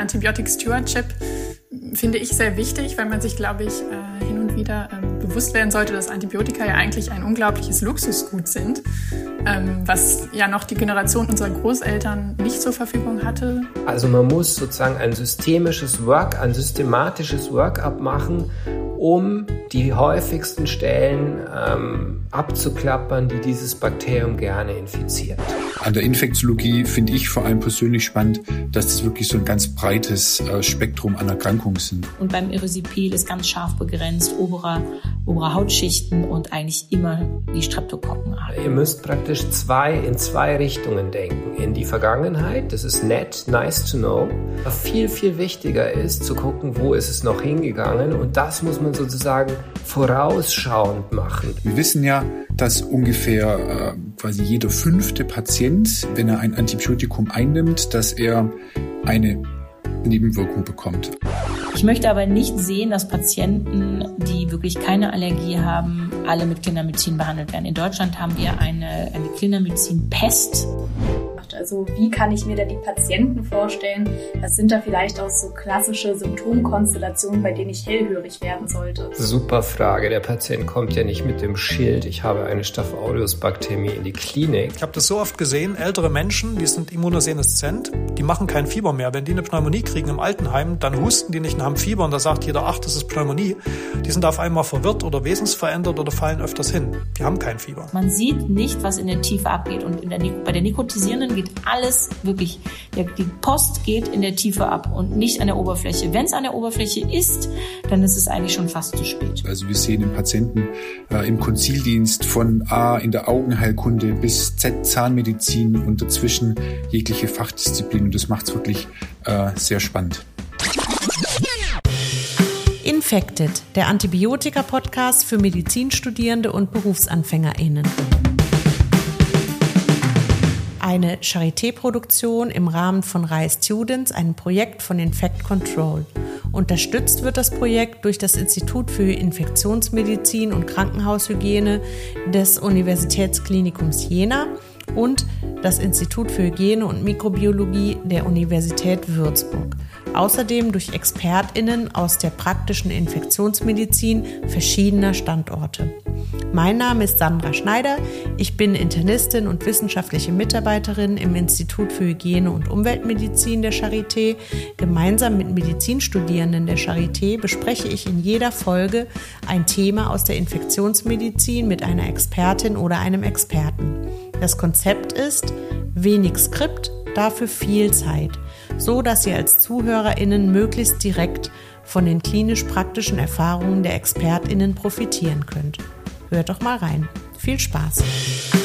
Antibiotic Stewardship finde ich sehr wichtig, weil man sich, glaube ich, äh, hin und wieder ähm, bewusst werden sollte, dass Antibiotika ja eigentlich ein unglaubliches Luxusgut sind, ähm, was ja noch die Generation unserer Großeltern nicht zur Verfügung hatte. Also man muss sozusagen ein systemisches Work, ein systematisches Workup machen, um die häufigsten Stellen ähm, abzuklappern, die dieses Bakterium gerne infiziert. An der Infektiologie finde ich vor allem persönlich spannend, dass das wirklich so ein ganz breites äh, Spektrum an Erkrankungen sind. Und beim Erysipel ist ganz scharf begrenzt oberer, oberer Hautschichten und eigentlich immer die Streptokokken. Ihr müsst praktisch zwei in zwei Richtungen denken. In die Vergangenheit, das ist nett, nice to know. Aber viel, viel wichtiger ist zu gucken, wo ist es noch hingegangen und das muss man sozusagen vorausschauend machen. Wir wissen ja, dass ungefähr äh, quasi jeder fünfte Patient, wenn er ein Antibiotikum einnimmt, dass er eine Nebenwirkung bekommt. Ich möchte aber nicht sehen, dass Patienten, die wirklich keine Allergie haben, alle mit Kindermedizin behandelt werden. In Deutschland haben wir eine, eine Kindermedizin-Pest macht. Also wie kann ich mir da die Patienten vorstellen? Was sind da vielleicht auch so klassische Symptomkonstellationen, bei denen ich hellhörig werden sollte? Super Frage. Der Patient kommt ja nicht mit dem Schild, ich habe eine Staph aureus Bakteriämie in die Klinik. Ich habe das so oft gesehen, ältere Menschen, die sind immunoseneszent, die machen kein Fieber mehr. Wenn die eine Pneumonie kriegen im Altenheim, dann husten die nicht und haben Fieber und da sagt jeder, ach, das ist Pneumonie. Die sind auf einmal verwirrt oder wesensverändert oder fallen öfters hin. Die haben kein Fieber. Man sieht nicht, was in der Tiefe abgeht und der, bei der nikotisierenden geht alles wirklich, die Post geht in der Tiefe ab und nicht an der Oberfläche. Wenn es an der Oberfläche ist, dann ist es eigentlich schon fast zu spät. Also wir sehen den Patienten äh, im Konzildienst von A in der Augenheilkunde bis Z Zahnmedizin und dazwischen jegliche Fachdisziplin und das macht es wirklich äh, sehr spannend. Infected, der Antibiotika-Podcast für Medizinstudierende und BerufsanfängerInnen eine Charité-Produktion im Rahmen von RAI Students, einem Projekt von Infect Control. Unterstützt wird das Projekt durch das Institut für Infektionsmedizin und Krankenhaushygiene des Universitätsklinikums Jena und das Institut für Hygiene und Mikrobiologie der Universität Würzburg. Außerdem durch ExpertInnen aus der praktischen Infektionsmedizin verschiedener Standorte. Mein Name ist Sandra Schneider. Ich bin Internistin und wissenschaftliche Mitarbeiterin im Institut für Hygiene und Umweltmedizin der Charité. Gemeinsam mit Medizinstudierenden der Charité bespreche ich in jeder Folge ein Thema aus der Infektionsmedizin mit einer Expertin oder einem Experten. Das Konzept ist wenig Skript, dafür viel Zeit, so dass Sie als ZuhörerInnen möglichst direkt von den klinisch-praktischen Erfahrungen der ExpertInnen profitieren könnt. Hört doch mal rein. Viel Spaß!